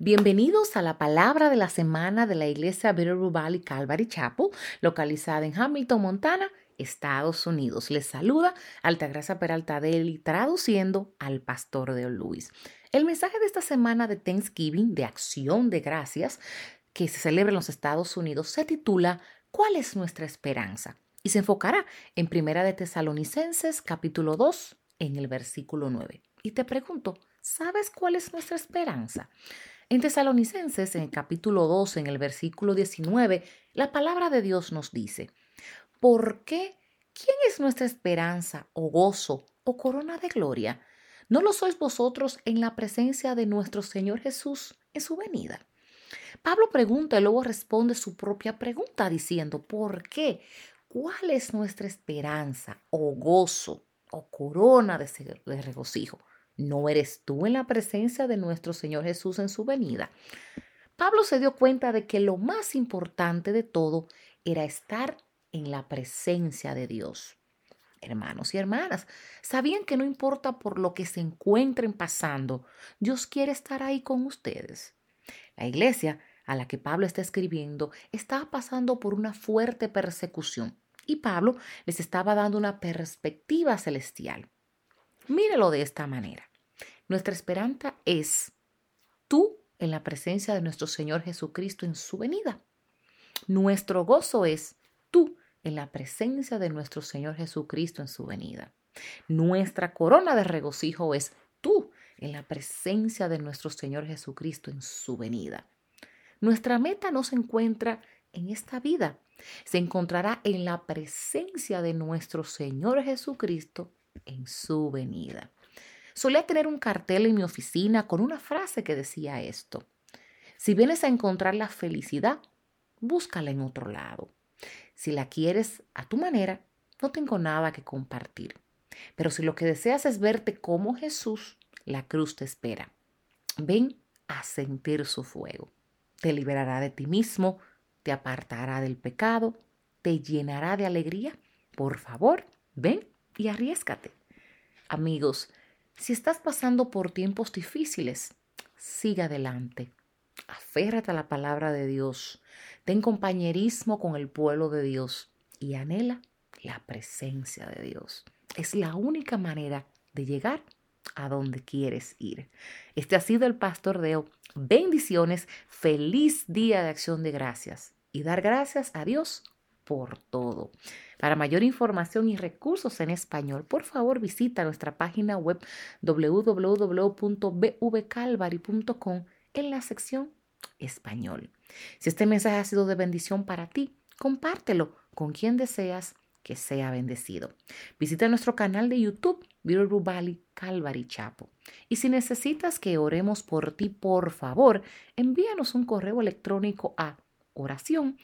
Bienvenidos a la palabra de la semana de la iglesia Bitterroot Valley Calvary Chapel, localizada en Hamilton, Montana, Estados Unidos. Les saluda Altagracia Peralta Deli, traduciendo al pastor de Luis. El mensaje de esta semana de Thanksgiving, de acción de gracias, que se celebra en los Estados Unidos, se titula ¿Cuál es nuestra esperanza? Y se enfocará en Primera de Tesalonicenses, capítulo 2, en el versículo 9. Y te pregunto, ¿sabes cuál es nuestra esperanza? En Tesalonicenses, en el capítulo 2, en el versículo 19, la palabra de Dios nos dice, ¿por qué? ¿Quién es nuestra esperanza o gozo o corona de gloria? ¿No lo sois vosotros en la presencia de nuestro Señor Jesús en su venida? Pablo pregunta y luego responde su propia pregunta diciendo, ¿por qué? ¿Cuál es nuestra esperanza o gozo o corona de, de regocijo? ¿No eres tú en la presencia de nuestro Señor Jesús en su venida? Pablo se dio cuenta de que lo más importante de todo era estar en la presencia de Dios. Hermanos y hermanas, ¿sabían que no importa por lo que se encuentren pasando, Dios quiere estar ahí con ustedes? La iglesia a la que Pablo está escribiendo estaba pasando por una fuerte persecución y Pablo les estaba dando una perspectiva celestial. Mírelo de esta manera. Nuestra esperanza es tú en la presencia de nuestro Señor Jesucristo en su venida. Nuestro gozo es tú en la presencia de nuestro Señor Jesucristo en su venida. Nuestra corona de regocijo es tú en la presencia de nuestro Señor Jesucristo en su venida. Nuestra meta no se encuentra en esta vida, se encontrará en la presencia de nuestro Señor Jesucristo en su venida. Solía tener un cartel en mi oficina con una frase que decía esto. Si vienes a encontrar la felicidad, búscala en otro lado. Si la quieres a tu manera, no tengo nada que compartir. Pero si lo que deseas es verte como Jesús, la cruz te espera. Ven a sentir su fuego. Te liberará de ti mismo, te apartará del pecado, te llenará de alegría. Por favor, ven y arriesgate. Amigos, si estás pasando por tiempos difíciles, sigue adelante. Aférrate a la palabra de Dios. Ten compañerismo con el pueblo de Dios y anhela la presencia de Dios. Es la única manera de llegar a donde quieres ir. Este ha sido el Pastor Deo. Bendiciones, feliz día de acción de gracias y dar gracias a Dios por todo. Para mayor información y recursos en español, por favor visita nuestra página web www.bvcalvary.com en la sección español. Si este mensaje ha sido de bendición para ti, compártelo con quien deseas que sea bendecido. Visita nuestro canal de YouTube, Viru Valley Calvary Chapo. Y si necesitas que oremos por ti, por favor, envíanos un correo electrónico a oración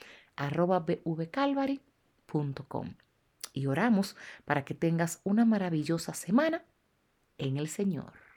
Y oramos para que tengas una maravillosa semana en el Señor.